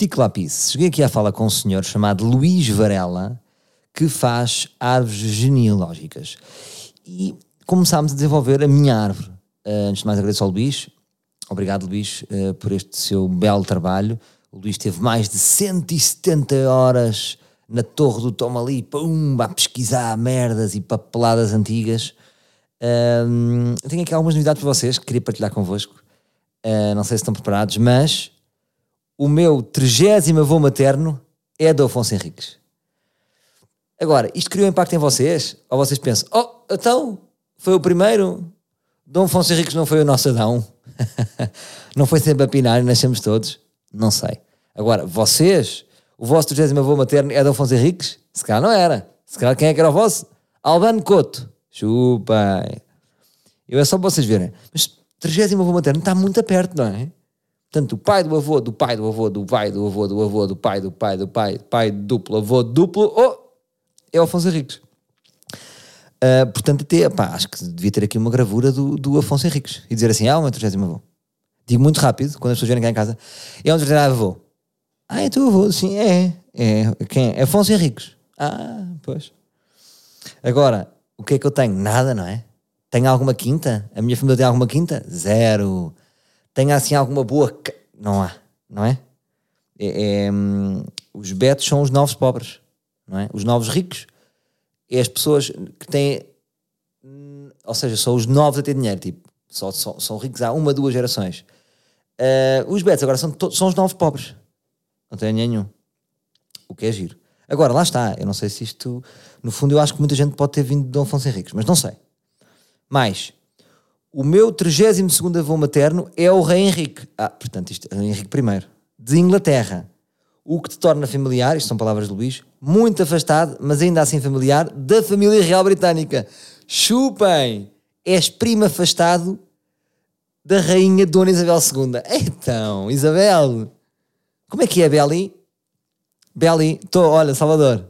Estico lápis. Cheguei aqui à fala com um senhor chamado Luís Varela, que faz árvores genealógicas. E começámos a desenvolver a minha árvore. Uh, antes de mais, agradeço ao Luís. Obrigado, Luís, uh, por este seu belo trabalho. O Luís teve mais de 170 horas na torre do Tom ali, pum, a pesquisar merdas e papeladas antigas. Um, tenho aqui algumas novidades para vocês que queria partilhar convosco. Uh, não sei se estão preparados, mas o meu trigésimo avô materno é do Afonso Henriques. Agora, isto criou impacto em vocês? Ou vocês pensam, oh, então, foi o primeiro? Dom Afonso Henriques não foi o nosso Adão? não foi sempre a pinar nascemos todos? Não sei. Agora, vocês, o vosso trigésimo avô materno é Dom Afonso Henriques? Se calhar não era. Se calhar quem é que era o vosso? Albano Couto. Chupem. Eu é só para vocês verem. Mas trigésimo avô materno está muito perto, não é? Portanto, o pai do avô, do pai do avô, do pai do avô, do avô, do pai, do pai, do pai, pai duplo, avô duplo, oh, é o Afonso Henriques. Uh, portanto, até, pá, acho que devia ter aqui uma gravura do, do Afonso Henriques e dizer assim: ah, o meu trigésimo avô. Digo muito rápido, quando as pessoas vierem cá em casa: é um trigésimo avô. Ah, é teu avô? Sim, é. É, quem é? Afonso Henriques. Ah, pois. Agora, o que é que eu tenho? Nada, não é? Tenho alguma quinta? A minha família tem alguma quinta? Zero tenha assim alguma boa. Não há, não é? é, é hum, os betos são os novos pobres, não é? Os novos ricos é as pessoas que têm. Hum, ou seja, são os novos a ter dinheiro, tipo, só, só, são ricos há uma, duas gerações. Uh, os betos agora são, são os novos pobres, não têm nenhum. O que é giro. Agora, lá está, eu não sei se isto. No fundo, eu acho que muita gente pode ter vindo de Dom Afonso Henriques, mas não sei. Mais, o meu 32 avô materno é o rei Henrique. Ah, portanto, isto é Henrique I, de Inglaterra. O que te torna familiar, isto são palavras de Luís, muito afastado, mas ainda assim familiar, da família real britânica. Chupem! És primo afastado da rainha Dona Isabel II. Então, Isabel, como é que é, Beli? Beli, estou, olha, Salvador.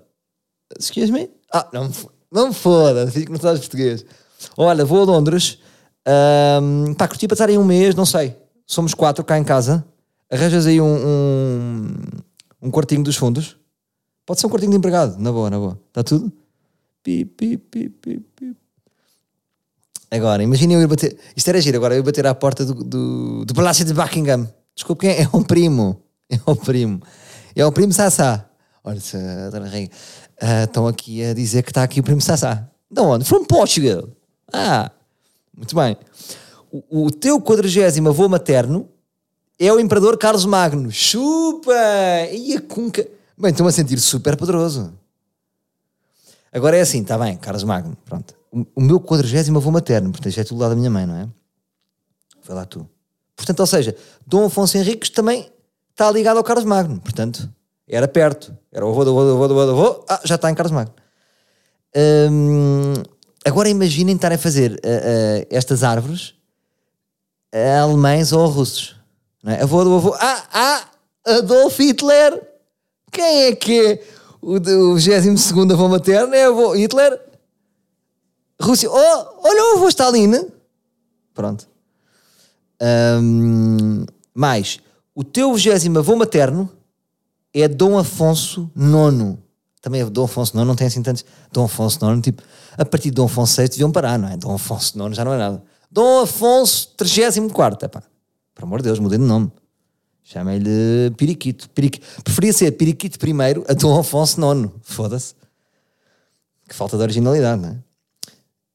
Excuse me? Ah, não, não me foda, fico no português. Olha, vou a Londres um, pá, curti passar aí um mês, não sei. Somos quatro cá em casa. Arranjas aí um, um, um quartinho dos fundos. Pode ser um quartinho de empregado, na boa, na boa. Está tudo? Pi, pi, pi, pi, pi. Agora, imaginem eu ir bater. Isto era giro, agora eu ir bater à porta do, do, do Palácio de Buckingham. Desculpe, quem é? É um primo. É um primo. É o primo Sassá. Olha, se, uh, estão aqui a dizer que está aqui o primo Sassá. De onde? From Portugal. Ah, muito bem. O, o teu quadragésimo avô materno é o imperador Carlos Magno. Chupa! E a cunca. Bem, estou-me a sentir super poderoso. Agora é assim, está bem, Carlos Magno, pronto. O, o meu quadragésimo avô materno, portanto, já é tudo lá da minha mãe, não é? Foi lá tu. Portanto, ou seja, Dom Afonso Henriques também está ligado ao Carlos Magno, portanto, era perto. Era o avô do avô do avô do avô, do avô. Ah, já está em Carlos Magno. Hum, Agora imaginem estar a fazer uh, uh, estas árvores a alemães ou a russos. Não é? Avô do avô. Ah, ah! Adolf Hitler! Quem é que é o, o 22 avô materno? É avô Hitler? Rússia. Oh, olha o avô Stalin! Pronto. Um, mais, o teu 20 avô materno é Dom Afonso IX. Também Dom Afonso IX não tem assim tantos. Dom Afonso IX, tipo, a partir de Dom Afonso VI deviam parar, não é? Dom Afonso IX já não é nada. Dom Afonso 34, epá. Por amor de Deus, mudei de nome. Chamei-lhe Piriquito. Piriquito. Preferia ser Piriquito primeiro a Dom Afonso IX. Foda-se. Que falta de originalidade, não é?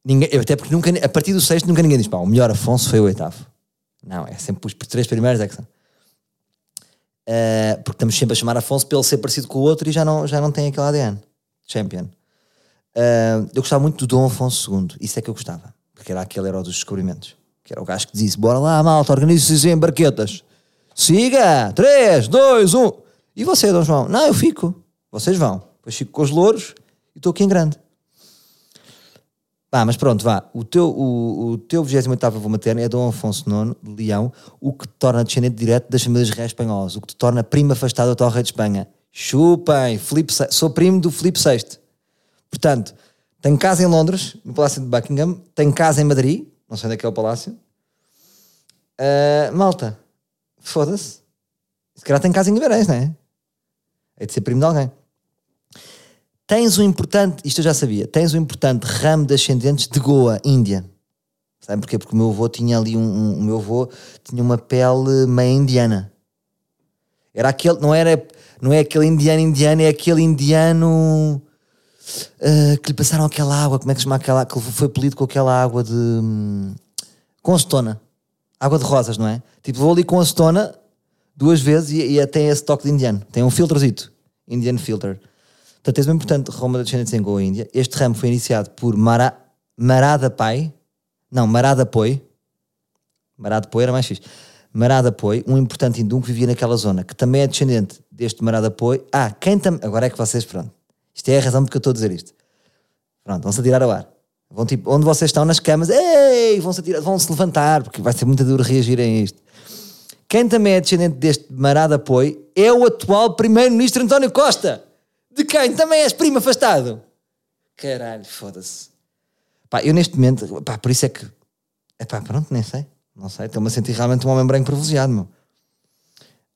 Ninguém, até porque nunca, a partir do sexto nunca ninguém diz, pá, o melhor Afonso foi o oitavo. Não, é sempre os três primeiros é que são. Uh, porque estamos sempre a chamar Afonso pelo ser parecido com o outro e já não, já não tem aquele ADN. Champion. Uh, eu gostava muito do Dom Afonso II, isso é que eu gostava, porque era aquele era dos descobrimentos, que era o gajo que dizia: Bora lá, malta, organize-se em barquetas, siga, 3, 2, 1. E você, Dom João? Não, eu fico, vocês vão. Depois fico com os louros e estou aqui em grande. Vá, mas pronto, vá. O teu, o, o teu 28 avô materno é Dom Afonso IX de Leão, o que te torna descendente direto das famílias reais espanholas, o que te torna primo afastado do tal rei de Espanha. Chupem, Filipe, sou primo do Filipe VI. Portanto, tenho casa em Londres, no Palácio de Buckingham, tenho casa em Madrid, não sei onde é que é o palácio. Uh, malta, foda-se. Se calhar tem casa em Guimarães, não é? Hei de ser primo de alguém. Tens um importante, isto eu já sabia, tens um importante ramo de ascendentes de Goa, Índia. Sabe porquê? Porque o meu avô tinha ali um, um, o meu avô tinha uma pele meio indiana. Era aquele, não era, não é aquele indiano indiano, é aquele indiano uh, que lhe passaram aquela água, como é que se chama aquela, que foi polido com aquela água de hum, com acetona. Água de rosas, não é? Tipo, vou ali com acetona duas vezes e, e tem esse toque de indiano. Tem um filtrozito, Indian filter. Portanto, é muito importante Roma da Descendentes em Goa, Índia. Este ramo foi iniciado por Mara, Marada Pai, não, Marada Poi. Marada Poi era mais fixe. Marada Poi, um importante hindu que vivia naquela zona, que também é descendente deste Marada Poi. Ah, quem também. Agora é que vocês, pronto. Isto é a razão porque eu estou a dizer isto. Pronto, vão-se atirar ao ar. Vão tipo, onde vocês estão nas camas, ei, vão-se vão-se levantar, porque vai ser muito duro reagirem a isto. Quem também é descendente deste Marada Poi é o atual Primeiro-Ministro António Costa. De quem também és primo afastado. Caralho, foda-se. Pá, eu neste momento, pá, por isso é que. É pá, pronto, nem sei. Não sei, estou-me a sentir realmente um homem branco privilegiado, meu.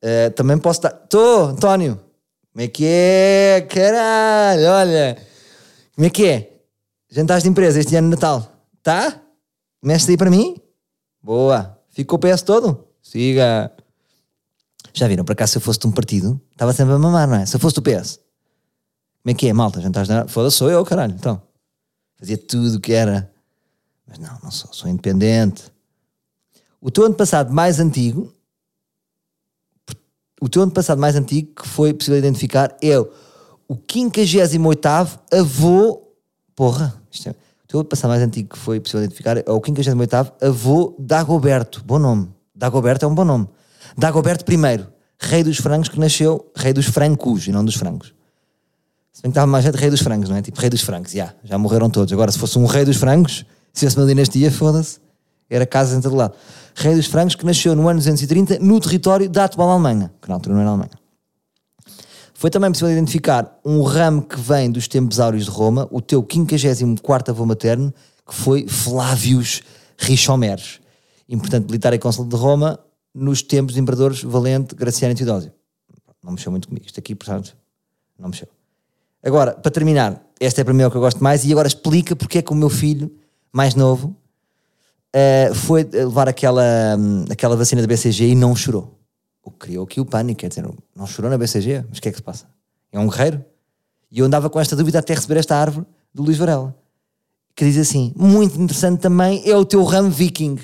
Uh, também posso estar. Estou, António. Como é que é? Caralho, olha. Como é que é? Jantares de empresa este ano de Natal. Tá? Mexe aí para mim? Boa. Ficou o PS todo? Siga. Já viram, para cá, se eu fosse de um partido, estava sempre a mamar, não é? Se eu fosse do PS. Como é que é, malta? Jantares de Foda-se, sou eu, caralho. Então. Fazia tudo o que era. Mas não, não sou. Sou independente. O teu ano passado mais antigo. O teu ano passado mais antigo, que foi possível identificar, é o 58 avô. Porra, isto é, o teu ano passado mais antigo que foi possível identificar é o 58 avô Dagoberto. Bom nome. Dagoberto é um bom nome. Dagoberto I, rei dos francos que nasceu, rei dos francos e não dos francos. Se bem que estava mais gente rei dos frangos, não é? Tipo, rei dos frangos, já, já morreram todos. Agora, se fosse um rei dos frangos, se fosse uma dinastia, foda-se, era casa em todo lado. Rei dos frangos que nasceu no ano 230 no território da atual Alemanha, que na altura não era Alemanha. Foi também possível identificar um ramo que vem dos tempos áureos de Roma, o teu 54 avô materno, que foi Flávios Richomeres, importante militar e cônsul de Roma nos tempos de imperadores Valente, Graciano e Teodósio. Não mexeu muito comigo. Isto aqui, portanto, não mexeu. Agora, para terminar, esta é para mim o que eu gosto mais, e agora explica porque é que o meu filho, mais novo, uh, foi levar aquela, um, aquela vacina da BCG e não chorou. O que criou aqui o pânico, quer dizer, não chorou na BCG, mas o que é que se passa? É um guerreiro? E eu andava com esta dúvida até receber esta árvore do Luís Varela, que diz assim: muito interessante também é o teu ramo viking.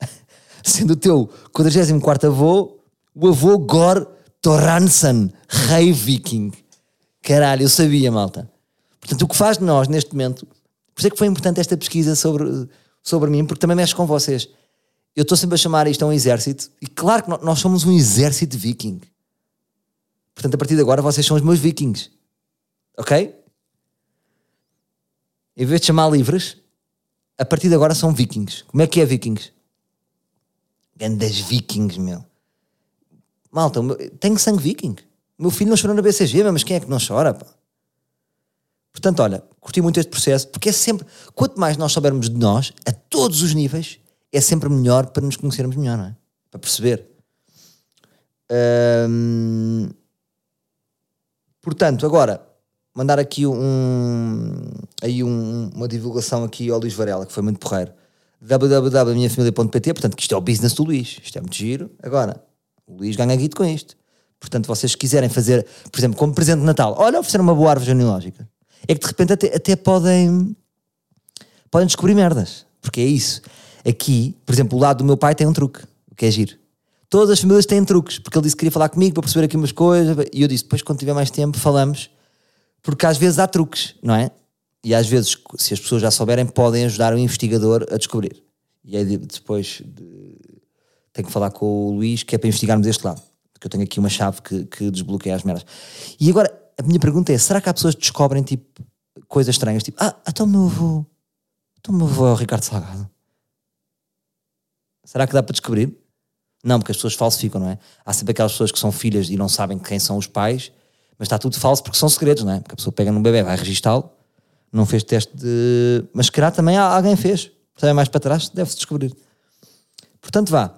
Sendo o teu 44 avô, o avô Gor Torransen, rei viking. Caralho, eu sabia, malta. Portanto, o que faz de nós neste momento, por isso é que foi importante esta pesquisa sobre, sobre mim, porque também mexe com vocês. Eu estou sempre a chamar isto a um exército, e claro que nós somos um exército viking. Portanto, a partir de agora, vocês são os meus vikings. Ok? Em vez de chamar livres, a partir de agora são vikings. Como é que é vikings? Grandes vikings, meu. Malta, tenho sangue viking. Meu filho não chorou na BCG, mas quem é que não chora? Pá? Portanto, olha, curti muito este processo, porque é sempre, quanto mais nós soubermos de nós, a todos os níveis, é sempre melhor para nos conhecermos melhor, não é? Para perceber. Hum, portanto, agora, mandar aqui um, aí um, uma divulgação aqui ao Luís Varela, que foi muito porreiro. www.minhafamilia.pt, portanto, que isto é o business do Luís. Isto é muito giro. Agora, o Luís ganha guito com isto. Portanto, vocês quiserem fazer, por exemplo, como presente de Natal, olha, oferecer uma boa árvore genealógica. É que de repente até, até podem, podem descobrir merdas. Porque é isso. Aqui, por exemplo, o lado do meu pai tem um truque, o que é giro. Todas as famílias têm truques, porque ele disse que queria falar comigo para perceber aqui umas coisas, e eu disse, depois quando tiver mais tempo falamos, porque às vezes há truques, não é? E às vezes, se as pessoas já souberem, podem ajudar o investigador a descobrir. E aí depois de... tenho que falar com o Luís, que é para investigarmos este lado que eu tenho aqui uma chave que, que desbloqueia as merdas. E agora, a minha pergunta é: será que há pessoas que descobrem tipo coisas estranhas? Tipo, ah, então meu avô, então meu avô é o Ricardo Salgado. Será que dá para descobrir? Não, porque as pessoas falsificam, não é? Há sempre aquelas pessoas que são filhas e não sabem quem são os pais, mas está tudo falso porque são segredos, não é? Porque a pessoa pega num bebê, vai registá-lo, não fez teste de. Mas se calhar também alguém fez. Sabe mais para trás, deve-se descobrir. Portanto, vá.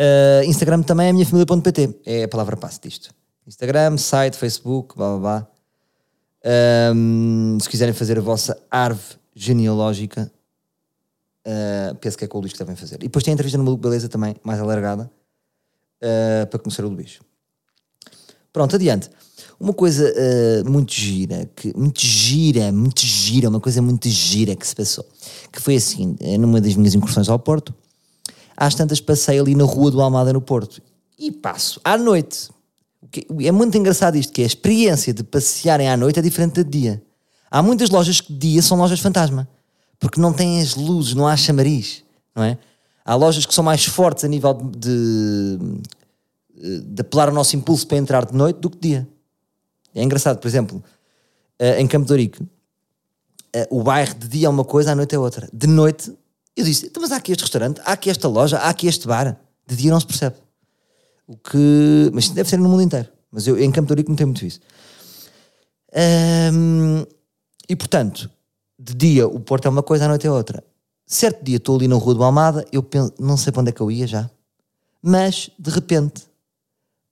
Uh, Instagram também é minhafamilia.pt. É a palavra passe disto. Instagram, site, Facebook, blá blá blá. Um, se quiserem fazer a vossa árvore genealógica, uh, penso que é com o Luís que devem fazer. E depois tem a entrevista no Maluco Beleza também, mais alargada, uh, para conhecer o Luís. Pronto, adiante. Uma coisa uh, muito gira, que, muito gira, muito gira, uma coisa muito gira que se passou, que foi assim, numa das minhas incursões ao Porto, às tantas passei ali na rua do Almada no Porto, e passo à noite, é muito engraçado isto, que a experiência de passearem à noite é diferente de dia. Há muitas lojas que de dia são lojas fantasma, porque não têm as luzes, não há chamariz, não é? Há lojas que são mais fortes a nível de, de apelar o nosso impulso para entrar de noite do que de dia. É engraçado, por exemplo, eh, em Campo de Ourique, eh, o bairro de dia é uma coisa, à noite é outra. De noite, eu disse, então, mas há aqui este restaurante, há aqui esta loja, há aqui este bar. De dia não se percebe. O que. Mas deve ser no mundo inteiro. Mas eu em Campo de Ourique não tenho muito isso. E portanto, de dia o Porto é uma coisa, à noite é outra. Certo dia estou ali na Rua do Almada, eu penso, não sei para onde é que eu ia já, mas de repente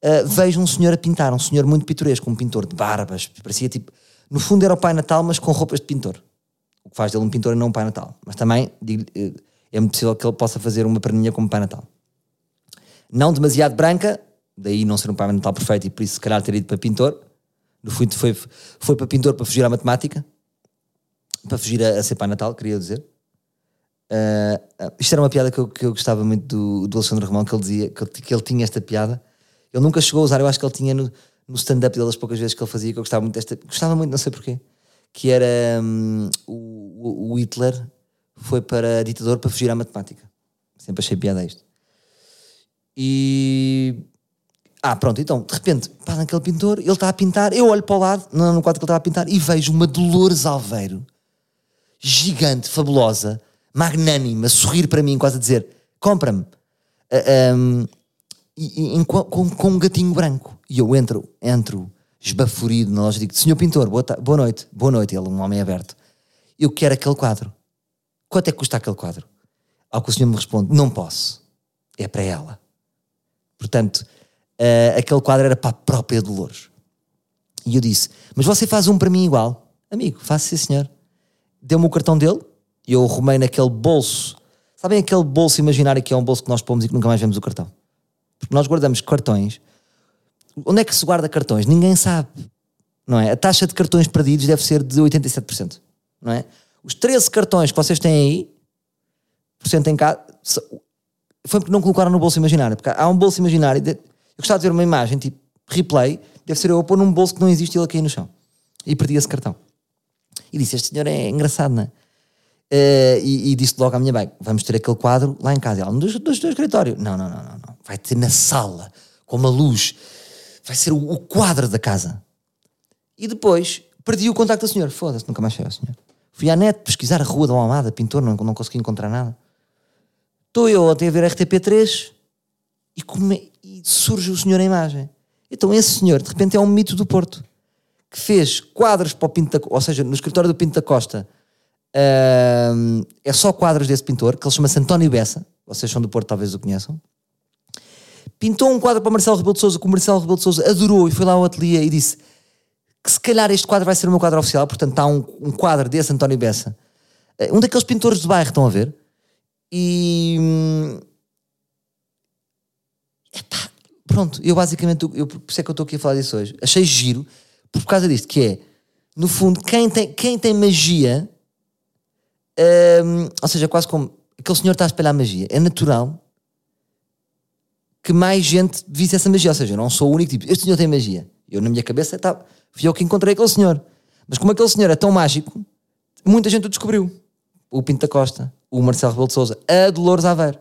uh, vejo um senhor a pintar, um senhor muito pitoresco, um pintor de barbas, parecia tipo. No fundo era o Pai Natal, mas com roupas de pintor. O que faz dele um pintor e não um Pai Natal. Mas também eh, é muito possível que ele possa fazer uma perninha como Pai Natal não demasiado branca, daí não ser um pai mental perfeito e por isso se calhar ter ido para pintor. No fundo foi, foi para pintor para fugir à matemática, para fugir a, a ser pai natal, queria dizer. Uh, isto era uma piada que eu, que eu gostava muito do, do Alexandre Romão, que ele dizia que ele, que ele tinha esta piada. Ele nunca chegou a usar, eu acho que ele tinha no, no stand-up dele as poucas vezes que ele fazia, que eu gostava muito desta, gostava muito, não sei porquê, que era um, o, o Hitler foi para ditador para fugir à matemática. Sempre achei piada isto. E. Ah, pronto, então, de repente, pá, naquele pintor, ele está a pintar, eu olho para o lado, no, quadro que ele está a pintar, e vejo uma Dolores Alveiro, gigante, fabulosa, magnânima, a sorrir para mim, quase a dizer: compra-me. Uh, ah, um, e, e, com, com, um gatinho branco. E eu entro, entro, esbaforido na loja, digo: Senhor pintor, boa, boa noite, boa noite. Ele, um homem aberto. Eu quero aquele quadro. Quanto é que custa aquele quadro? Ao que o senhor me responde: Não posso. É para ela. Portanto, uh, aquele quadro era para a própria Dolores. E eu disse: Mas você faz um para mim igual? Amigo, faça sim, senhor. Deu-me o cartão dele e eu arrumei naquele bolso. Sabem aquele bolso imaginário que é um bolso que nós pomos e que nunca mais vemos o cartão? Porque nós guardamos cartões. Onde é que se guarda cartões? Ninguém sabe. Não é? A taxa de cartões perdidos deve ser de 87%. Não é? Os 13 cartões que vocês têm aí, por cento em casa, foi porque não colocaram no bolso imaginário. Porque há um bolso imaginário. Eu gostava de ver uma imagem, tipo, replay, deve ser eu a pôr num bolso que não existe e ele cair no chão. E perdi esse cartão. E disse: Este senhor é engraçado, não é? Uh, e, e, disse logo à minha mãe: Vamos ter aquele quadro lá em casa. ela, no do, do, escritório. Não, não, não, não, não. Vai ter na sala, com uma luz. Vai ser o, o quadro da casa. E depois perdi o contacto do senhor. Foda-se, nunca mais cheguei ao senhor. Fui à net pesquisar a Rua da Almada, pintor, não, não consegui encontrar nada. Estou eu ontem a ver RTP3 e, come... e surge o senhor em imagem. Então esse senhor, de repente, é um mito do Porto que fez quadros para o Pinto da, ou seja, no escritório do Pinto da Costa uh, é só quadros desse pintor, que ele chama-se António Bessa, vocês são do Porto, talvez o conheçam. Pintou um quadro para Marcelo Rebelo de Sousa, que o Marcelo Rebelo de Sousa adorou e foi lá ao ateliê e disse que se calhar este quadro vai ser o meu quadro oficial, portanto está um, um quadro desse António Bessa. Uh, um daqueles pintores do bairro, estão a ver? E. Epá, pronto, eu basicamente, eu, por isso é que eu estou aqui a falar disso hoje. Achei giro, por causa disto, que é, no fundo, quem tem, quem tem magia, hum, ou seja, quase como aquele senhor está a espelhar magia, é natural que mais gente visse essa magia. Ou seja, eu não sou o único tipo, este senhor tem magia. Eu, na minha cabeça, tá, fui eu que encontrei aquele senhor. Mas como aquele senhor é tão mágico, muita gente o descobriu. O Pinto da Costa, o Marcelo Rebelo de Souza, a Dolores Aveiro.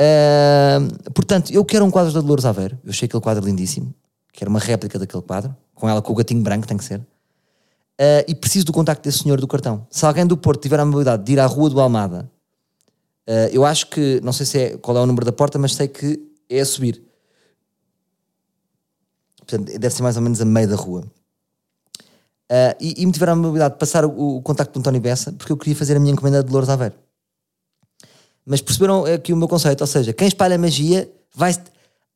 Uh, portanto, eu quero um quadro da Dolores Aveiro. Eu achei aquele quadro lindíssimo. Quero uma réplica daquele quadro, com ela com o gatinho branco, tem que ser. Uh, e preciso do contacto desse senhor do cartão. Se alguém do Porto tiver a mobilidade de ir à Rua do Almada, uh, eu acho que, não sei se é, qual é o número da porta, mas sei que é a subir. Portanto, deve ser mais ou menos a meio da rua. Uh, e, e, me tiveram a mobilidade de passar o, o contacto do António Bessa porque eu queria fazer a minha encomenda de Louros Aveiro. Mas perceberam aqui o meu conceito, ou seja, quem espalha magia vai,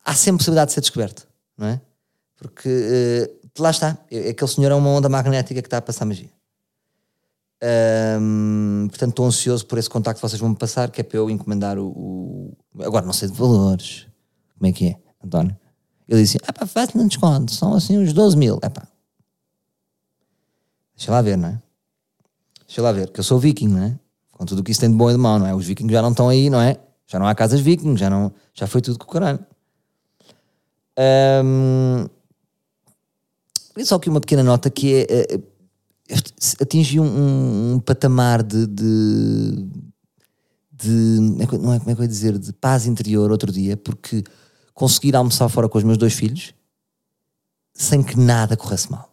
há sempre possibilidade de ser descoberto, não é? Porque uh, lá está, aquele senhor é uma onda magnética que está a passar magia. Um, portanto, estou ansioso por esse contacto que vocês vão me passar, que é para eu encomendar o, o, Agora, não sei de valores. Como é que é, António? Ele disse: ah pá, faz-me um desconto, são assim uns 12 mil. É pá. Deixa lá ver, não é? Deixa lá ver, que eu sou viking, não é? Com tudo o que isso tem de bom e de mau, não é? Os vikings já não estão aí, não é? Já não há casas vikings, já, não, já foi tudo com o caralho. Um, só aqui uma pequena nota que é. é atingi um, um, um patamar de, de, de, não é, como é que eu ia dizer, de paz interior outro dia, porque consegui almoçar fora com os meus dois filhos sem que nada corresse mal.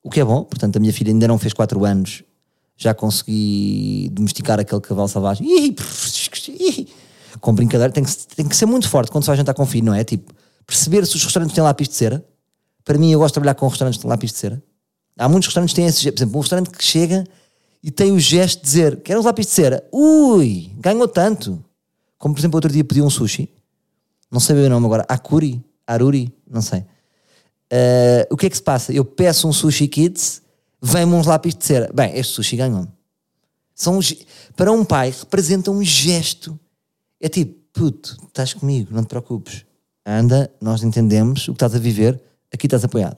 O que é bom, portanto, a minha filha ainda não fez 4 anos, já consegui domesticar aquele cavalo selvagem. Com brincadeira, tem que, tem que ser muito forte quando se vai jantar com o filho, não é? Tipo, perceber se os restaurantes têm lápis de cera. Para mim, eu gosto de trabalhar com restaurantes de lápis de cera. Há muitos restaurantes que têm esse gesto. Por exemplo, um restaurante que chega e tem o gesto de dizer: Quer uns lápis de cera? Ui, ganhou tanto. Como, por exemplo, outro dia pedi um sushi. Não sei o nome agora. Akuri? Aruri? Não sei. Uh, o que é que se passa? Eu peço um sushi kids, vem-me uns lápis de cera. Bem, este sushi ganhou-me. São, para um pai, representa um gesto. É tipo, puto, estás comigo, não te preocupes. Anda, nós entendemos o que estás a viver, aqui estás apoiado.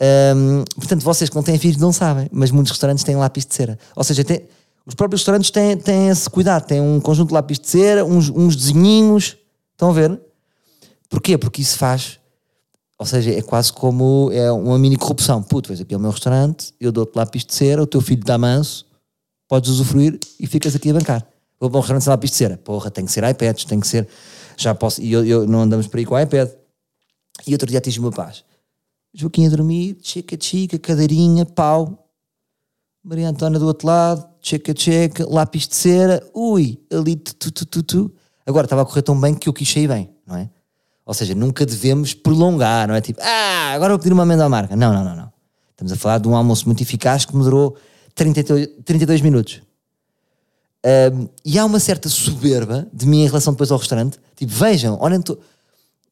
Um, portanto, vocês que não têm filhos não sabem, mas muitos restaurantes têm lápis de cera. Ou seja, tem, os próprios restaurantes têm, têm esse cuidado, têm um conjunto de lápis de cera, uns, uns desenhinhos. Estão a ver? Porquê? Porque isso faz ou seja, é quase como é uma mini corrupção. Puto, vês aqui é o meu restaurante, eu dou-te lápis de cera, o teu filho está manso, podes usufruir e ficas aqui a bancar. Vou para um restaurante sem lápis de cera. Porra, tem que ser iPads, tem que ser. Já posso. E eu, eu, não andamos por aí com iPad. E outro dia atingi uma paz. Joaquim a dormir, chica, chica, cadeirinha, pau. Maria Antônia do outro lado, checa, checa, lápis de cera, ui, ali, tu, tu, tu, tu. Agora estava a correr tão bem que eu quis sair bem, não é? Ou seja, nunca devemos prolongar, não é tipo, ah, agora vou pedir uma amêndoa à marca. Não, não, não, não. Estamos a falar de um almoço muito eficaz que me durou 32, 32 minutos. Um, e há uma certa soberba de mim em relação depois ao restaurante. Tipo, vejam, olhem.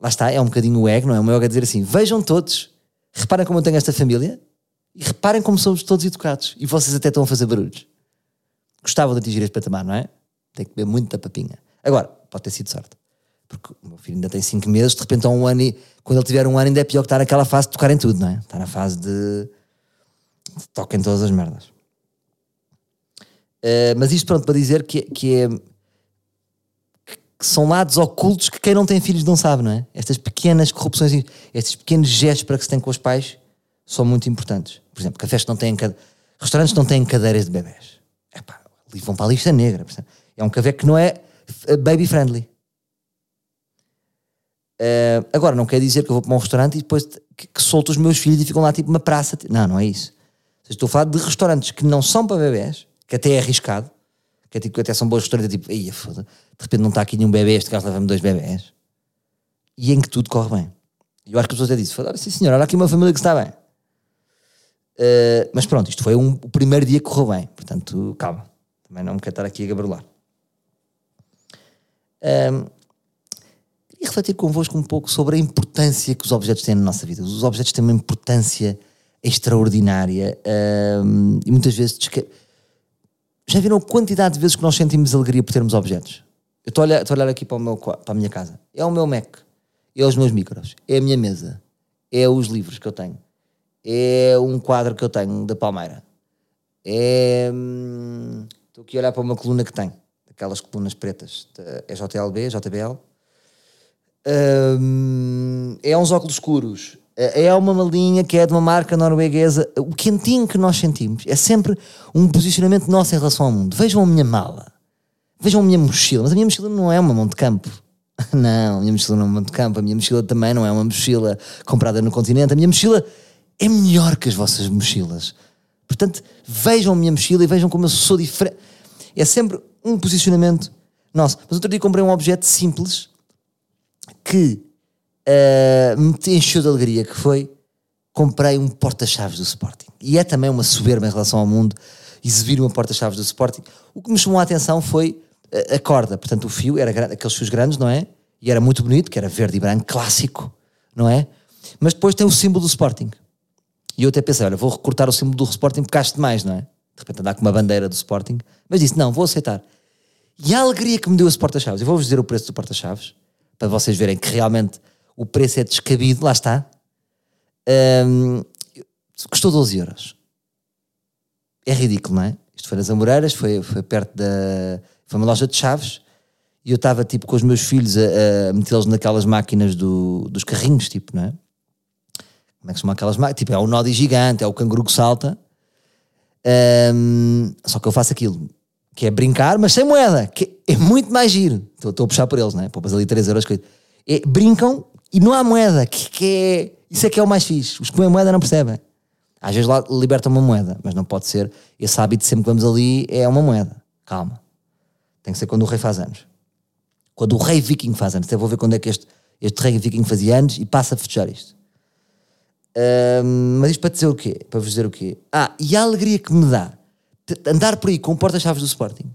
Lá está, é um bocadinho o ego, não é? O meu ego a dizer assim: vejam todos, reparem como eu tenho esta família e reparem como somos todos educados. E vocês até estão a fazer barulhos. Gostavam de atingir este patamar, não é? Tem que beber muita papinha. Agora, pode ter sido sorte. Porque o meu filho ainda tem 5 meses, de repente há um ano e quando ele tiver um ano ainda é pior que estar naquela fase de tocar em tudo, não é? Está na fase de, de em todas as merdas. Uh, mas isto pronto para dizer que, que é que são lados ocultos que quem não tem filhos não sabe, não é? Estas pequenas corrupções, estes pequenos gestos para que se tem com os pais são muito importantes. Por exemplo, cafés que não têm restaurantes não têm cadeiras de bebés. Epá, vão para a lista negra. É um café que não é baby friendly. Uh, agora, não quer dizer que eu vou para um restaurante e depois que, que solto os meus filhos e ficam lá tipo uma praça. Não, não é isso. Estou a falar de restaurantes que não são para bebés, que até é arriscado, que, é, tipo, que até são bons restaurantes, tipo, Ia, foda, de repente não está aqui nenhum bebê, este caso leva-me dois bebés, e em que tudo corre bem. E eu acho que as pessoas até dizem, olha, sim senhor, olha aqui uma família que está bem. Uh, mas pronto, isto foi um, o primeiro dia que correu bem, portanto, calma, também não me quero estar aqui a gabarolar. Um, e refletir convosco um pouco sobre a importância que os objetos têm na nossa vida. Os objetos têm uma importância extraordinária um, e muitas vezes. Já viram a quantidade de vezes que nós sentimos alegria por termos objetos? Eu estou a olhar, estou a olhar aqui para, meu, para a minha casa. É o meu Mac, é os meus micros, é a minha mesa, é os livros que eu tenho, é um quadro que eu tenho da Palmeira, é. Hum, estou aqui a olhar para uma coluna que tenho, aquelas colunas pretas, é JLB, JBL um, é uns óculos escuros, é uma malinha que é de uma marca norueguesa. O quentinho que nós sentimos é sempre um posicionamento nosso em relação ao mundo. Vejam a minha mala, vejam a minha mochila, mas a minha mochila não é uma mão de campo. Não, a minha mochila não é uma mão de campo, a minha mochila também não é uma mochila comprada no continente. A minha mochila é melhor que as vossas mochilas. Portanto, vejam a minha mochila e vejam como eu sou diferente. É sempre um posicionamento nosso. Mas outro dia comprei um objeto simples que uh, me encheu de alegria, que foi comprei um porta-chaves do Sporting. E é também uma soberba em relação ao mundo exibir uma porta-chaves do Sporting. O que me chamou a atenção foi a, a corda, portanto o fio, era aqueles fios grandes, não é? E era muito bonito, que era verde e branco, clássico, não é? Mas depois tem o símbolo do Sporting. E eu até pensei, olha, vou recortar o símbolo do Sporting porque acho demais, não é? De repente andar com uma bandeira do Sporting. Mas disse, não, vou aceitar. E a alegria que me deu esse porta-chaves, eu vou-vos dizer o preço do porta-chaves, para vocês verem que realmente o preço é descabido, lá está. Um, custou 12 euros. É ridículo, não é? Isto foi nas Amoreiras, foi, foi perto da. Foi uma loja de chaves e eu estava tipo com os meus filhos a, a metê-los naquelas máquinas do, dos carrinhos, tipo, não é? Como é que se chama aquelas máquinas? Tipo, é o Nodi gigante, é o canguru que salta. Um, só que eu faço aquilo que é brincar, mas sem moeda, que é muito mais giro. Estou, a puxar por eles, não é? Poupas ali 3 euros. É, brincam e não há moeda, que, que é. Isso é que é o mais fixe. Os que comem moeda não percebem. Às vezes lá libertam uma moeda, mas não pode ser. Esse hábito sempre que vamos ali é uma moeda. Calma. Tem que ser quando o rei faz anos. Quando o rei viking faz anos. Até vou ver quando é que este, este rei viking fazia anos e passa a festejar isto. Mas isto para dizer o quê? Para vos dizer o quê? Ah, e a alegria que me dá andar por aí com porta-chaves do Sporting.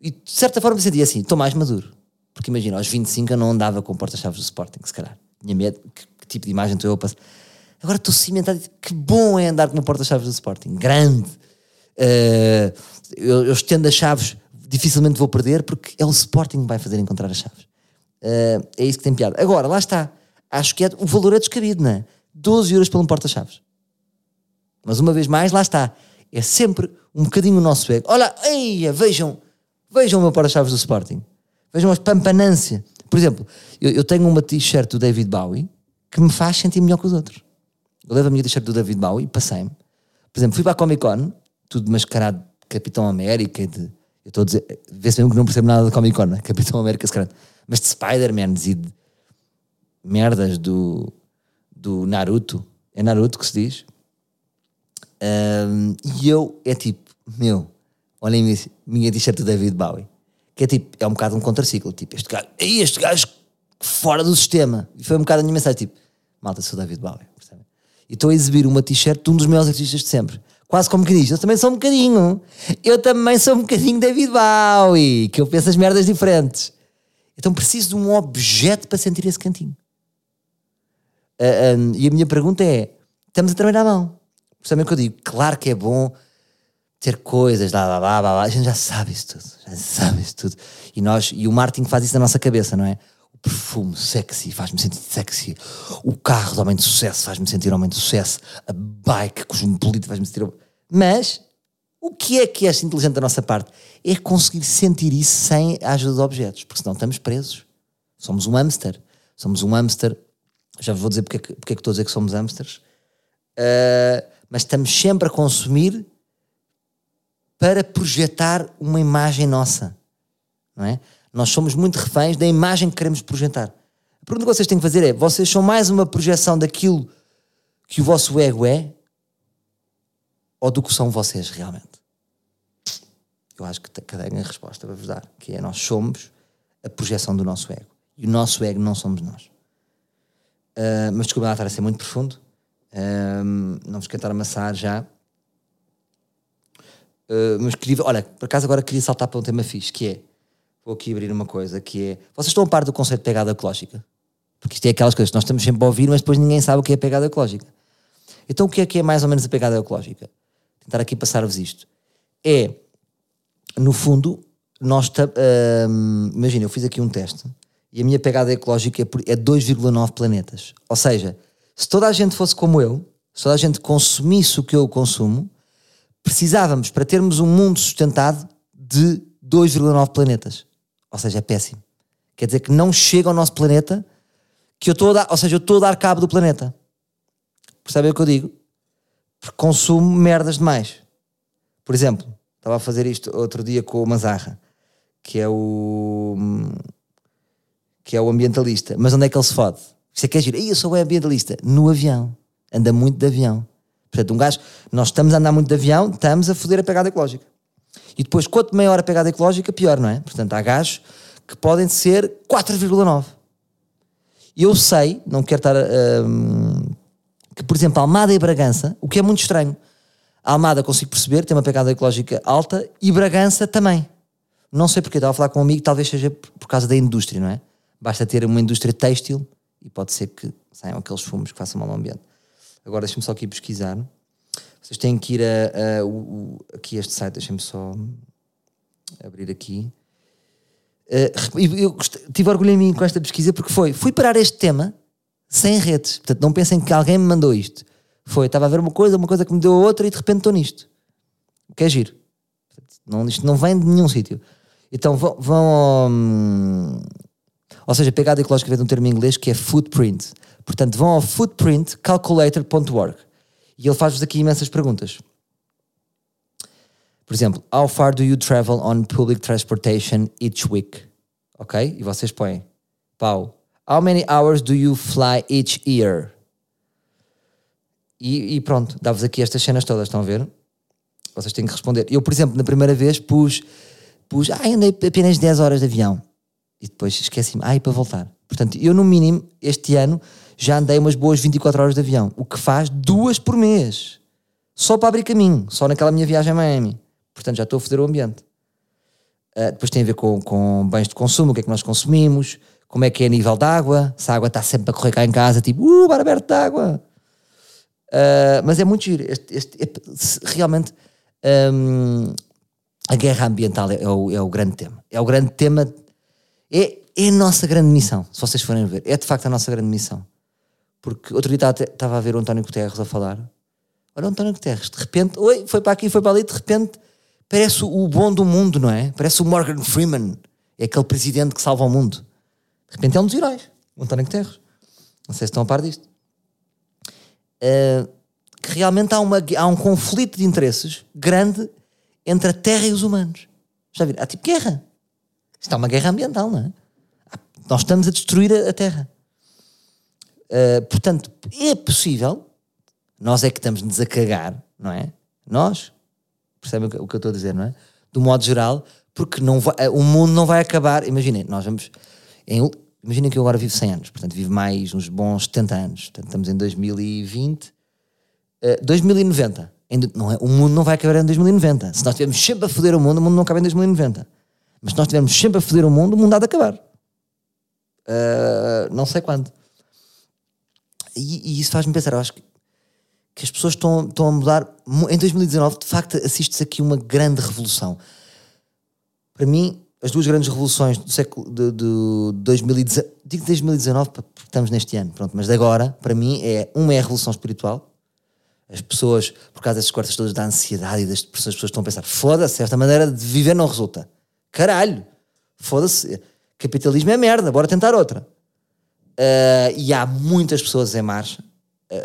E de certa forma sentia assim, estou mais maduro. Porque imagina, aos 25 eu não andava com porta-chaves do Sporting, se calhar. Tinha medo, que, que tipo de imagem estou eu a passar. Agora estou cimentado, que bom é andar com o porta-chaves do Sporting, grande. Uh, eu, eu estendo as chaves, dificilmente vou perder, porque é o Sporting que vai fazer encontrar as chaves. Uh, é isso que tem piada. Agora, lá está. Acho que é, o valor é descabido, não é? 12 euros pelo porta-chaves. Mas uma vez mais, lá está é sempre um bocadinho o nosso ego. Olha, eia, vejam, vejam o meu para-chaves do Sporting. Vejam a pampanância. Por exemplo, eu, eu tenho uma t-shirt do David Bowie que me faz sentir melhor que os outros. Eu levo a minha t-shirt do David Bowie e passei-me. Por exemplo, fui para a Comic Con, tudo mascarado de Capitão América e de. Eu estou a dizer, vê-se mesmo que não percebo nada da Comic Con, né? Capitão América, se calhar. Mas de Spider-Man e de merdas do, do Naruto. É Naruto que se diz? Um, e eu, é tipo, meu, olhem minha t-shirt do David Bowie, que é tipo, é um bocado um contraciclo, tipo, este gajo, este gajo fora do sistema. E foi um bocado a minha mensagem, tipo, malta, sou David Bowie, percebe? E estou a exibir uma t-shirt de um dos maiores artistas de sempre. Quase como que diz, eu também sou um bocadinho, eu também sou um bocadinho David Bowie, que eu penso as merdas diferentes. Então preciso de um objeto para sentir esse cantinho. Uh, e a minha pergunta é: estamos a trabalhar à mão? Percebem o que eu digo? Claro que é bom ter coisas, lá, lá, lá, lá, a gente já sabe isso tudo, já sabe isso tudo. E, nós, e o marketing faz isso na nossa cabeça, não é? O perfume sexy faz-me sentir sexy, o carro de homem de sucesso faz-me sentir homem de sucesso, a bike cosmopolita faz-me sentir. Mas o que é que é inteligente da nossa parte? É conseguir sentir isso sem a ajuda de objetos, porque senão estamos presos. Somos um hamster. Somos um hamster. Já vos vou dizer porque, é porque é que estou a dizer que somos hamsters. Uh, mas estamos sempre a consumir para projetar uma imagem nossa, não é? Nós somos muito reféns da imagem que queremos projetar. A pergunta que vocês têm que fazer é: vocês são mais uma projeção daquilo que o vosso ego é ou do que são vocês realmente? Eu acho que tenho a resposta para vos dar, que é nós somos a projeção do nosso ego. E o nosso ego não somos nós. Uh, mas desculpa lá estar a ser muito profundo. Um, não vos a amassar já. Uh, mas queria, olha, por acaso agora queria saltar para um tema fixe, que é, vou aqui abrir uma coisa, que é, vocês estão a par do conceito de pegada ecológica? Porque isto é aquelas coisas que nós estamos sempre a ouvir, mas depois ninguém sabe o que é pegada ecológica. Então o que é que é mais ou menos a pegada ecológica? Tentar aqui passar-vos isto. É, no fundo, nós, uh, imagina, eu fiz aqui um teste e a minha pegada ecológica é, é 2,9 planetas. Ou seja, se toda a gente fosse como eu, se toda a gente consumisse o que eu consumo, precisávamos, para termos um mundo sustentado, de 2,9 planetas. Ou seja, é péssimo. Quer dizer que não chega ao nosso planeta, que eu estou a ou seja, eu estou a dar cabo do planeta. Percebem o que eu digo? Porque consumo merdas demais. Por exemplo, estava a fazer isto outro dia com o Mazarra, que é o que é o ambientalista. Mas onde é que ele se fode? Isso é que é giro. eu sou ambientalista. No avião. Anda muito de avião. Portanto, um gajo, nós estamos a andar muito de avião, estamos a foder a pegada ecológica. E depois, quanto maior a pegada ecológica, pior, não é? Portanto, há gajos que podem ser 4,9. Eu sei, não quero estar. Um, que, por exemplo, Almada e Bragança, o que é muito estranho. A Almada, consigo perceber, tem uma pegada ecológica alta e Bragança também. Não sei porque, estava a falar com um amigo, talvez seja por causa da indústria, não é? Basta ter uma indústria têxtil e pode ser que saiam aqueles fumos que façam mal ao ambiente. Agora deixem-me só aqui pesquisar. Vocês têm que ir a, a, aqui este site, deixem-me só abrir aqui. Uh, eu tive orgulho em mim com esta pesquisa porque foi, fui parar este tema sem redes. Portanto, não pensem que alguém me mandou isto. Foi, estava a ver uma coisa, uma coisa que me deu outra e de repente estou nisto. O que é giro. Não, isto não vem de nenhum sítio. Então vão, vão hum, ou seja, pegada ecológica vem de um termo em inglês que é footprint. Portanto, vão ao footprintcalculator.org e ele faz-vos aqui imensas perguntas. Por exemplo, how far do you travel on public transportation each week? Ok? E vocês põem, pau, how many hours do you fly each year? E, e pronto, dá-vos aqui estas cenas todas, estão a ver? Vocês têm que responder. Eu, por exemplo, na primeira vez pus, pus ah, andei apenas 10 horas de avião. E depois esqueci-me, ah, para voltar. Portanto, eu no mínimo, este ano, já andei umas boas 24 horas de avião, o que faz duas por mês. Só para abrir caminho, só naquela minha viagem a Miami. Portanto, já estou a foder o ambiente. Uh, depois tem a ver com, com bens de consumo, o que é que nós consumimos, como é que é a nível de água, se a água está sempre a correr cá em casa, tipo, uh, bar aberto de água. Uh, mas é muito giro. Este, este, este realmente um, a guerra ambiental é, é, o, é o grande tema. É o grande tema, é, é a nossa grande missão, se vocês forem ver. É de facto a nossa grande missão. Porque outro dia estava a ver o António Guterres a falar. Olha o António Guterres, de repente, oi, foi para aqui, foi para ali, de repente parece o bom do mundo, não é? Parece o Morgan Freeman, é aquele presidente que salva o mundo. De repente é um dos heróis, o António Guterres. Não sei se estão a par disto. Uh, que realmente há, uma, há um conflito de interesses grande entre a Terra e os humanos. Já viram? Há tipo guerra. Isto é uma guerra ambiental, não é? Nós estamos a destruir a, Terra. Uh, portanto, é possível, nós é que estamos-nos a cagar, não é? Nós, percebem o que eu estou a dizer, não é? Do modo geral, porque não vai, o mundo não vai acabar. Imaginem, nós vamos. Em, imaginem que eu agora vivo 100 anos, portanto, vivo mais uns bons 70 anos. Portanto, estamos em 2020. Uh, 2090. Não é, o mundo não vai acabar em 2090. Se nós estivermos sempre a foder o mundo, o mundo não acaba em 2090. Mas se nós estivermos sempre a foder o mundo, o mundo há de acabar. Uh, não sei quando. E, e isso faz-me pensar, eu acho que que as pessoas estão, estão a mudar. Em 2019, de facto, assiste-se aqui uma grande revolução. Para mim, as duas grandes revoluções do século de, de 2019, digo 2019 porque estamos neste ano, pronto, mas de agora, para mim, é uma é a revolução espiritual. As pessoas, por causa dessas cortes todas da ansiedade e das depressões, as pessoas estão a pensar: foda-se, esta maneira de viver não resulta. Caralho, foda-se, capitalismo é merda, bora tentar outra. Uh, e há muitas pessoas em marcha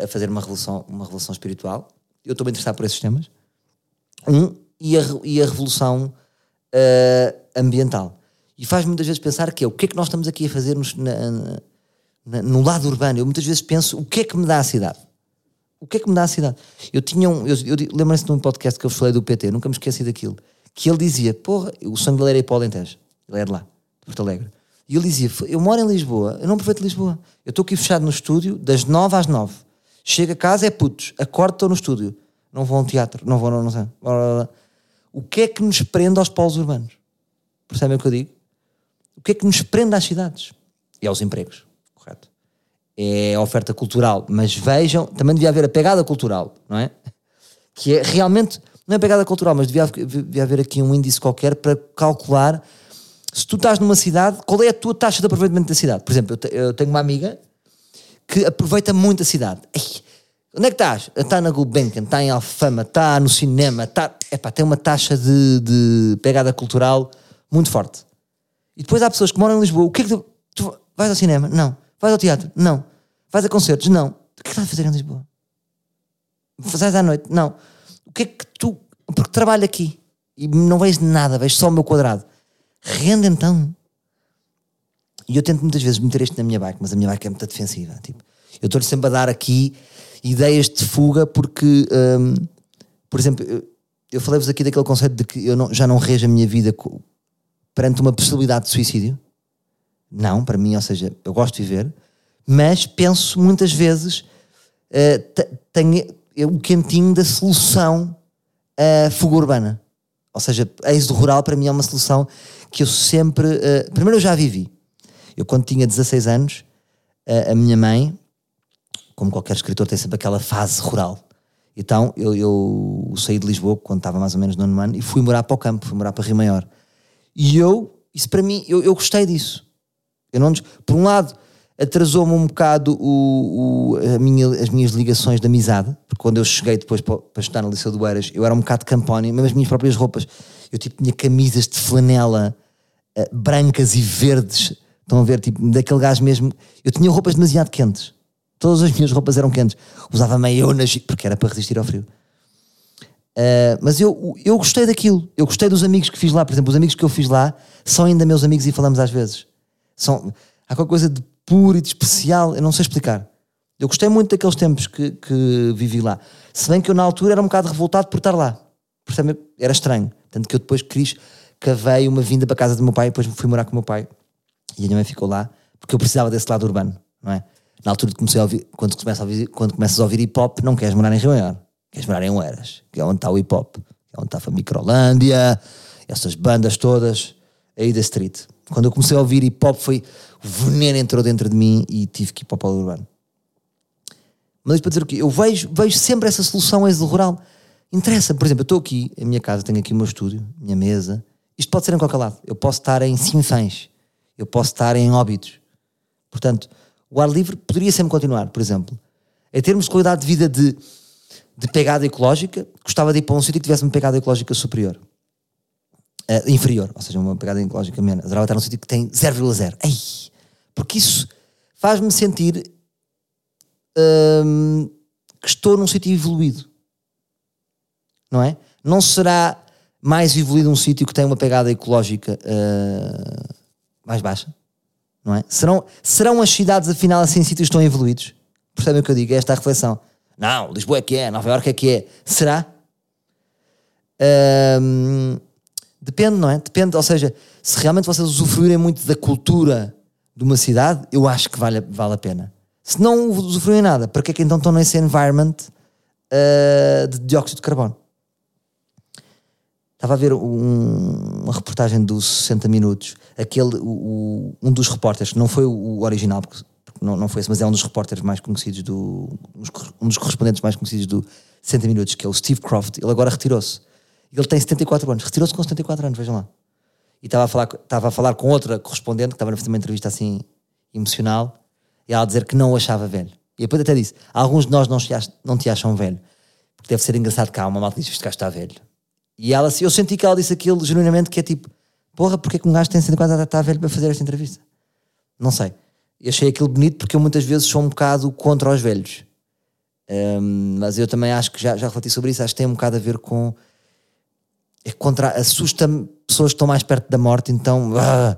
a fazer uma revolução, uma revolução espiritual. Eu estou bem interessado por esses temas. Um, e a, e a revolução uh, ambiental. E faz muitas vezes pensar que é o que é que nós estamos aqui a fazer na, na, no lado urbano. Eu muitas vezes penso o que é que me dá a cidade. O que é que me dá a cidade? Eu tinha um. Eu, eu de um podcast que eu falei do PT, nunca me esqueci daquilo. Que ele dizia: Porra, o sonho dele era ir. Ele era de lá, de Porto Alegre. E ele dizia: Eu moro em Lisboa, eu não aproveito Lisboa. Eu estou aqui fechado no estúdio das nove às nove Chega a casa, é putos. Acordo, estou no estúdio. Não vou a um teatro, não vou, não, não sei. O que é que nos prende aos polos urbanos? Percebem o que eu digo? O que é que nos prende às cidades? E aos empregos, correto? É a oferta cultural. Mas vejam, também devia haver a pegada cultural, não é? Que é realmente, não é pegada cultural, mas devia, devia haver aqui um índice qualquer para calcular se tu estás numa cidade, qual é a tua taxa de aproveitamento da cidade? Por exemplo, eu tenho uma amiga que aproveita muito a cidade. Ei, onde é que estás? Está na Gulbenkian, está em Alfama, está no cinema, está... Epá, tem uma taxa de, de pegada cultural muito forte. E depois há pessoas que moram em Lisboa. O que é que tu, tu vais ao cinema? Não. Vais ao teatro? Não. Vais a concertos? Não. O que é que estás a fazer em Lisboa? Fazes à noite? Não. O que é que tu. Porque trabalho aqui e não vejo nada, vejo só o meu quadrado. Rende então. E eu tento muitas vezes meter isto na minha bike, mas a minha bike é muito defensiva. Tipo, eu estou-lhe sempre a dar aqui ideias de fuga porque, um, por exemplo, eu, eu falei-vos aqui daquele conceito de que eu não, já não rejo a minha vida perante uma possibilidade de suicídio. Não, para mim, ou seja, eu gosto de viver, mas penso muitas vezes, uh, tenho o quentinho da solução à fuga urbana. Ou seja, êxodo rural para mim é uma solução que eu sempre. Uh, primeiro, eu já vivi. Eu, quando tinha 16 anos, a, a minha mãe, como qualquer escritor, tem sempre aquela fase rural. Então eu, eu saí de Lisboa quando estava mais ou menos no ano ano e fui morar para o campo, fui morar para Rio Maior. E eu, isso para mim, eu, eu gostei disso. Eu não, por um lado, atrasou-me um bocado o, o minha, as minhas ligações de amizade, porque quando eu cheguei depois para, para estudar no Liceu do Eiras, eu era um bocado campónio, mesmo as minhas próprias roupas. Eu tipo tinha camisas de flanela uh, brancas e verdes, estão a ver, tipo, daquele gajo mesmo. Eu tinha roupas demasiado quentes. Todas as minhas roupas eram quentes. Usava maionas, porque era para resistir ao frio. Uh, mas eu, eu gostei daquilo. Eu gostei dos amigos que fiz lá. Por exemplo, os amigos que eu fiz lá são ainda meus amigos e falamos às vezes. São, há qualquer coisa de puro e de especial, eu não sei explicar. Eu gostei muito daqueles tempos que, que vivi lá. Se bem que eu na altura era um bocado revoltado por estar lá. Portanto, era estranho. Tanto que eu depois quis, cavei uma vinda para a casa do meu pai e depois fui morar com o meu pai. E a minha mãe ficou lá porque eu precisava desse lado urbano, não é? Na altura comecei a ouvir, quando, começa a ouvir, quando começas a ouvir hip hop, não queres morar em Rio Maior, queres morar em Oeiras, que é onde está o hip hop, que é onde está a Microlândia, essas bandas todas aí da street. Quando eu comecei a ouvir hip hop, foi o veneno entrou dentro de mim e tive que ir para o polo urbano. Mas isto para dizer o quê? Eu vejo, vejo sempre essa solução êxodo rural. Interessa, por exemplo, eu estou aqui, a minha casa, tenho aqui o meu estúdio, minha mesa. Isto pode ser em qualquer lado. Eu posso estar em Sinfãs, eu posso estar em Óbidos. Portanto, o ar livre poderia sempre continuar, por exemplo. Em termos de qualidade de vida de, de pegada ecológica, gostava de ir para um sítio que tivesse uma pegada ecológica superior. Uh, inferior, ou seja, uma pegada ecológica menos. Adorava estar num sítio que tem 0,0. Ei! Porque isso faz-me sentir hum, que estou num sítio evoluído. Não é? Não será mais evoluído um sítio que tem uma pegada ecológica uh, mais baixa? Não é? Serão, serão as cidades, afinal, assim, sítios estão evoluídos? Percebem o que eu digo? É esta a reflexão. Não, Lisboa é que é, Nova Iorque é que é. Será? Hum, depende, não é? Depende, ou seja, se realmente vocês usufruírem muito da cultura de uma cidade, eu acho que vale, vale a pena. Se não usufruem nada, para que é que então estão nesse environment uh, de dióxido de carbono? Estava a ver um, uma reportagem dos 60 Minutos, aquele, o, um dos repórteres, não foi o original, porque, porque não, não foi esse, mas é um dos repórteres mais conhecidos do. um dos correspondentes mais conhecidos do 60 Minutos, que é o Steve Croft, ele agora retirou-se. Ele tem 74 anos, retirou-se com 74 anos, vejam lá e estava a falar, estava a falar com outra correspondente que estava a fazer uma entrevista assim emocional e ela a dizer que não o achava velho. E depois até disse: Alguns de nós não, não te acham velho, porque deve ser engraçado há uma malta diz: Este gajo está velho. E ela, eu senti que ela disse aquilo genuinamente que é tipo: Porra, porque é que um gajo tem 104 anos está velho para fazer esta entrevista? Não sei. Eu achei aquilo bonito porque eu muitas vezes sou um bocado contra os velhos. Um, mas eu também acho que já, já refleti sobre isso. Acho que tem um bocado a ver com é contra assusta-me pessoas que estão mais perto da morte, então uh,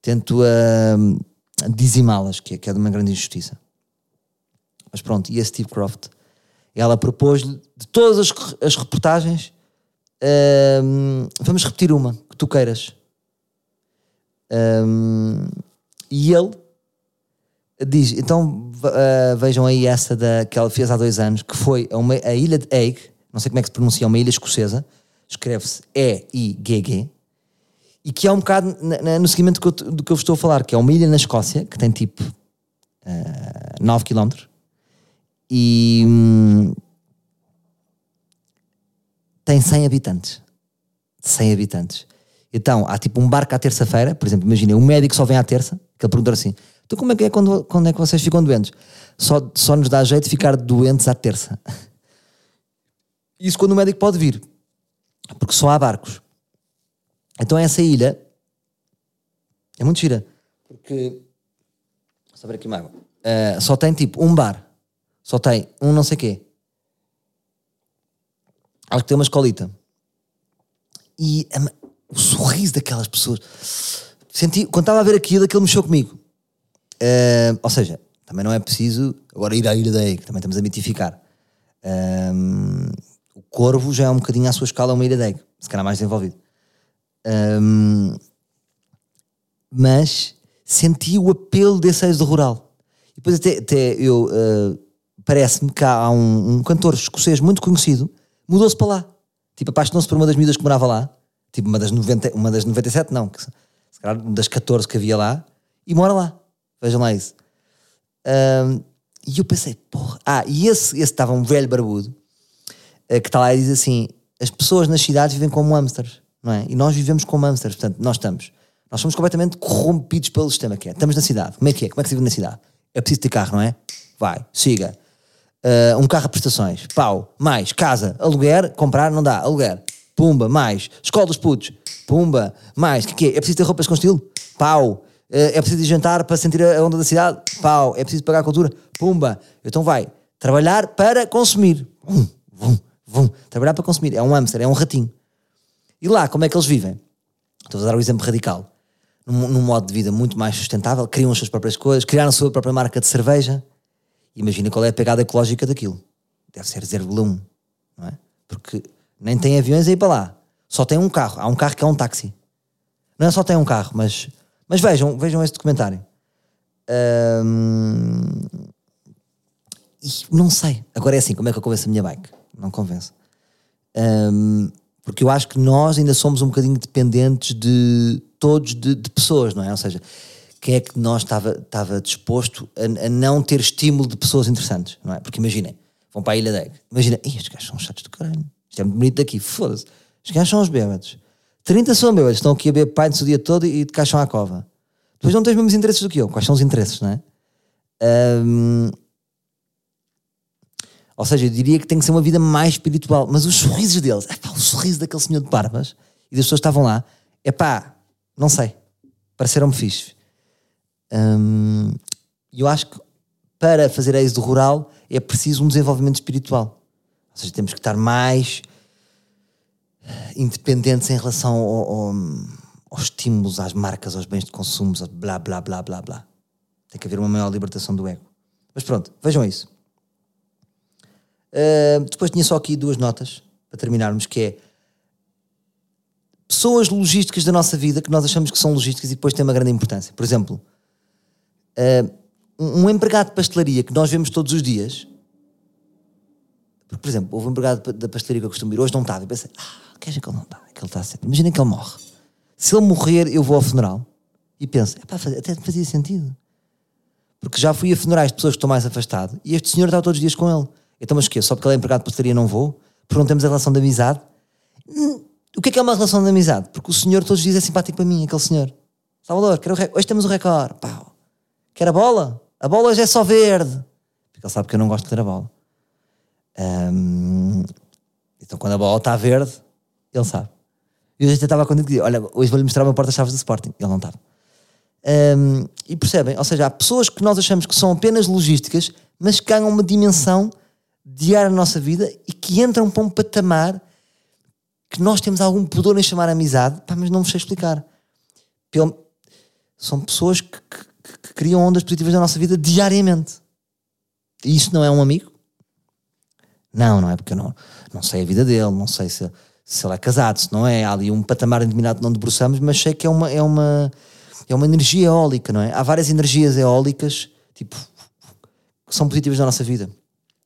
tento uh, dizimá-las, que, é, que é de uma grande injustiça. Mas pronto, e a Steve Croft? Ela propôs-lhe de todas as, as reportagens, uh, vamos repetir uma que tu queiras. Um, e ele diz: então uh, vejam aí essa da, que ela fez há dois anos, que foi a, uma, a ilha de Eigg, não sei como é que se pronuncia, uma ilha escocesa, escreve-se E-I-G-G, e que é um bocado no seguimento do que, eu, eu estou a falar, que é uma ilha na Escócia, que tem tipo uh, 9 km, e hum, tem 100 habitantes. 100 habitantes. Então, há tipo um barco à terça-feira, por exemplo, imagina, um médico só vem à terça, que ele pergunta assim, então como é que é quando, quando é que vocês ficam doentes? Só, só nos dá jeito de ficar doentes à terça. Isso quando o médico pode vir, porque só há barcos. Então essa ilha é muito gira, porque ver aqui uma água. Uh, só tem tipo um bar, só tem um não sei quê. Acho que tem uma escolita. E a, o sorriso daquelas pessoas. Senti, quando estava a ver aquilo, aquilo mexeu comigo. Uh, ou seja, também não é preciso agora ir à Ilha da Eik, também estamos a mitificar. Um, o Corvo já é um bocadinho à sua escala uma Ilha da Eik, se calhar mais desenvolvido. Um, mas senti o apelo desse êxodo rural. E depois até, até eu uh, parece-me que há um, um, cantor escocês muito conhecido, mudou-se para lá. Tipo, apaixonou-se por uma das miúdas que morava lá, tipo uma das, 90, uma das 97, não, que, se calhar uma das 14 que havia lá, e mora lá. Vejam lá isso. Um, e eu pensei, porra. Ah, e esse estava um velho barbudo que está lá e diz assim: as pessoas nas cidades vivem como hamsters, não é? E nós vivemos como hamsters, portanto, nós estamos. Nós somos completamente corrompidos pelo sistema que é. Estamos na cidade. Como é que é? Como é que se vive na cidade? É preciso ter carro, não é? Vai, siga. Uh, um carro a prestações, pau, mais, casa, aluguer, comprar, não dá, aluguer, pumba, mais, escola dos putos, pumba, mais, que, que é? É preciso ter roupas com estilo? Pau, uh, é preciso jantar para sentir a onda da cidade? Pau, é preciso pagar a cultura? Pumba, então vai, trabalhar para consumir, vum, vum, trabalhar para consumir, é um hamster, é um ratinho. E lá, como é que eles vivem? Estou a dar um exemplo radical. Num, num modo de vida muito mais sustentável, criam as suas próprias coisas, criaram a sua própria marca de cerveja, Imagina qual é a pegada ecológica daquilo. Deve ser 0,1, não é? Porque nem tem aviões aí para lá. Só tem um carro. Há um carro que é um táxi. Não é só tem um carro, mas, mas vejam, vejam esse documentário. não sei. Agora é assim, como é que eu convenço a minha bike? Não convenço. porque eu acho que nós ainda somos um bocadinho dependentes de todos, de, de pessoas, não é? Ou seja, quem é que de nós estava, disposto a, a, não ter estímulo de pessoas interessantes, não é? Porque imaginem, vão para a Ilha Deg, imaginem, estes gajos são chatos do caralho, isto é muito bonito daqui, foda-se, estes gajos são os bêbados, 30 são bêbados, estão aqui a beber pints o dia todo e, e de caixão à cova. Depois não tens os mesmos interesses do que eu, quais são os interesses, não é? Um, ou seja, eu diria que tem que ser uma vida mais espiritual, mas os sorrisos deles, epá, o sorriso daquele senhor de barbas e das pessoas que estavam lá, é pá, não sei, pareceram-me fixe. Hum, eu acho que para fazer êxito rural é preciso um desenvolvimento espiritual. Ou seja, temos que estar mais independentes em relação ao, ao, aos estímulos, às marcas, aos bens de consumo, blá blá blá blá blá. Tem que haver uma maior libertação do ego. Mas pronto, vejam isso. Uh, depois tinha só aqui duas notas para terminarmos, que é pessoas logísticas da nossa vida que nós achamos que são logísticas e depois têm uma grande importância. Por exemplo, Uh, um empregado de pastelaria que nós vemos todos os dias, por exemplo, houve um empregado da pastelaria que eu costumo ir, hoje não estava, e pensei, ah, é que ele não está, que ele está certo. Imagina que ele morre. Se ele morrer, eu vou ao funeral e penso, pá, até fazia sentido. Porque já fui a funerais de pessoas que estão mais afastadas e este senhor está todos os dias com ele. Então, mas o quê? Só porque ele é empregado de pastelaria não vou? Porque não temos a relação de amizade? Hum, o que é que é uma relação de amizade? Porque o senhor todos os dias é simpático para mim, aquele senhor. Salvador, quero hoje temos o recorde. Pau. Quer a bola? A bola hoje é só verde. Porque ele sabe que eu não gosto de ter a bola. Um, então quando a bola está verde, ele sabe. E hoje até estava quando dizer, olha, hoje vou-lhe mostrar meu porta-chaves do Sporting. Ele não estava. Um, e percebem? Ou seja, há pessoas que nós achamos que são apenas logísticas, mas que ganham uma dimensão diária na nossa vida e que entram para um patamar que nós temos algum pudor em chamar amizade, pá, mas não vos sei explicar. Pelo, são pessoas que, que, que criam ondas positivas na nossa vida diariamente. E isso não é um amigo? Não, não é porque eu não, não sei a vida dele, não sei se, se ele é casado, se não é. Há ali um patamar determinado não debruçamos, mas sei que é uma, é, uma, é uma energia eólica, não é? Há várias energias eólicas, tipo, que são positivas na nossa vida.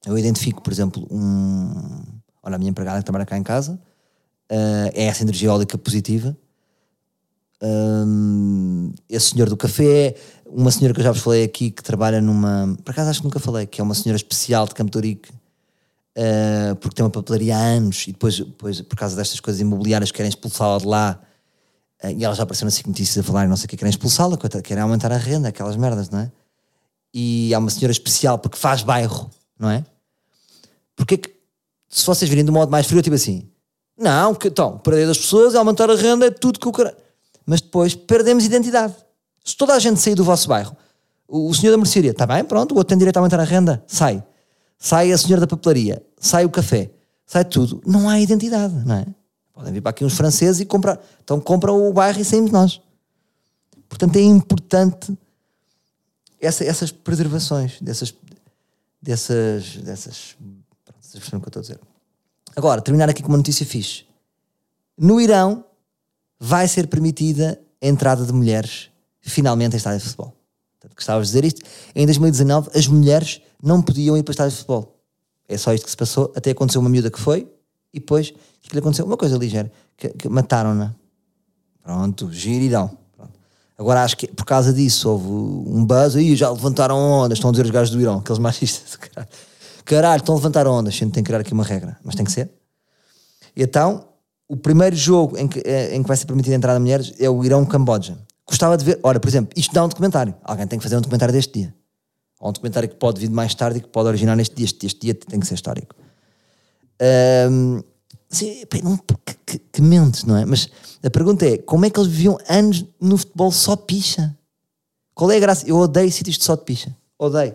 Eu identifico, por exemplo, um. Olha, a minha empregada que trabalha cá em casa uh, é essa energia eólica positiva um, esse senhor do café, uma senhora que eu já vos falei aqui que trabalha numa. Por acaso acho que nunca falei, que é uma senhora especial de Campo uh, porque tem uma papelaria há anos e depois, depois por causa destas coisas imobiliárias, querem expulsá-la de lá. Uh, e ela já apareceu nas notícias a falar, não sei o que, querem expulsá-la, querem aumentar a renda, aquelas merdas, não é? E há uma senhora especial porque faz bairro, não é? Porque que, se vocês virem de um modo mais frio, tipo assim, não, que, então, perder das pessoas, aumentar a renda, é tudo que o cara mas depois perdemos identidade. Se toda a gente sair do vosso bairro, o, senhor da mercearia, está bem, pronto, o outro tem direito a aumentar a renda, sai. Sai a senhora da papelaria, sai o café, sai tudo. Não há identidade, não é? Podem vir para aqui uns franceses e comprar. Então compram o bairro e saímos nós. Portanto, é importante essa, essas preservações, dessas. Dessas. dessas. Vocês o que eu estou a dizer. Agora, terminar aqui com uma notícia fixe. No Irão, vai ser permitida a entrada de mulheres finalmente em estádio de futebol. Portanto, gostavas de dizer isto? Em 2019, as mulheres não podiam ir para estádio de futebol. É só isto que se passou. Até aconteceu uma miúda que foi e depois o que lhe aconteceu? Uma coisa ligeira, que, que mataram-na. Pronto, giridão. Agora acho que por causa disso houve um buzz aí, já levantaram ondas, estão a dizer os gajos do Irão, aqueles machistas, caralho. Caralho, estão a levantar ondas, a gente tem que criar aqui uma regra, mas tem que ser. E então, o primeiro jogo em que, eh, em que vai ser permitida a entrada de mulheres é o Irão-Camboja. Gostava de ver, ora, por exemplo, isto dá um documentário. Alguém tem que fazer um documentário deste dia. Ou um documentário que pode vir mais tarde e que pode originar neste dia. Este, este dia tem que ser histórico. Um, não, que, que, não é? Mas a pergunta é: como é que eles viviam anos no futebol só de picha? Qual é a graça? Eu odeio sítios de só de picha. Odeio.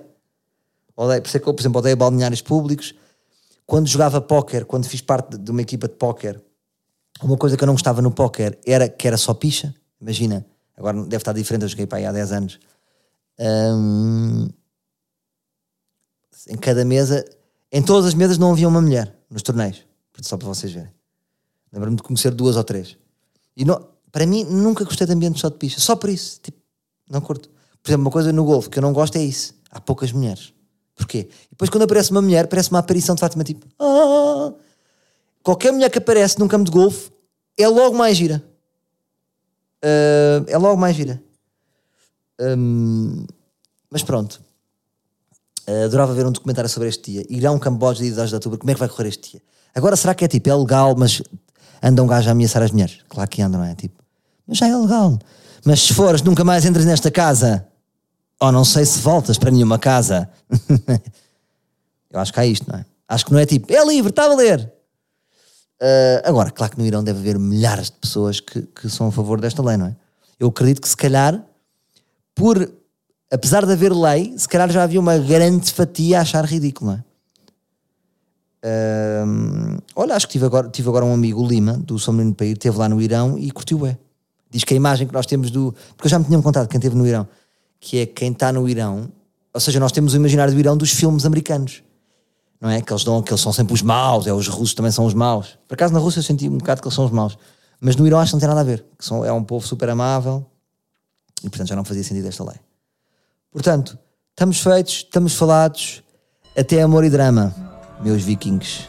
Odeio. Por isso é que eu, por exemplo, odeio balneários públicos. Quando jogava póquer, quando fiz parte de uma equipa de póquer, uma coisa que eu não gostava no póquer era que era só picha. Imagina, agora deve estar diferente, eu joguei para aí há 10 anos. Em cada mesa, em todas as mesas não havia uma mulher nos torneios, só para vocês verem. Lembro-me de conhecer duas ou três. E não, para mim, nunca gostei de ambiente só de picha, só por isso. Tipo, não curto. Por exemplo, uma coisa no golfe que eu não gosto é isso: há poucas mulheres. Porquê? E depois, quando aparece uma mulher, parece uma aparição de Fátima, tipo, ah! qualquer mulher que aparece num campo de golfe é logo mais gira. Uh, é logo mais gira. Um, mas pronto. Uh, adorava ver um documentário sobre este dia. Irá um Camboja dia 10 de outubro, como é que vai correr este dia? Agora será que é tipo, é legal, mas anda um gajo a ameaçar as mulheres? Claro que anda, não é? Tipo, mas já é legal. Mas se fores, nunca mais entras nesta casa. Ou não sei se voltas para nenhuma casa. Eu acho que há isto, não é? Acho que não é tipo, é livre, está a valer. Uh, agora, claro que no Irão deve haver milhares de pessoas que, que são a favor desta lei, não é? Eu acredito que se calhar, por apesar de haver lei, se calhar já havia uma grande fatia a achar ridículo, não é? Olha, acho que tive agora, tive agora um amigo, Lima, do São Menino País, esteve lá no Irão e curtiu é. Diz que a imagem que nós temos do. Porque eu já me tinha contado quem esteve no Irão, que é quem está no Irão, ou seja, nós temos o imaginário do Irão dos filmes americanos, não é? Que eles, dão, que eles são sempre os maus, é, os russos também são os maus. Por acaso na Rússia eu senti um bocado que eles são os maus, mas no Irão acho que não tem nada a ver, que são, é um povo super amável e portanto já não fazia sentido esta lei. Portanto, estamos feitos, estamos falados. Até amor e drama, meus vikings.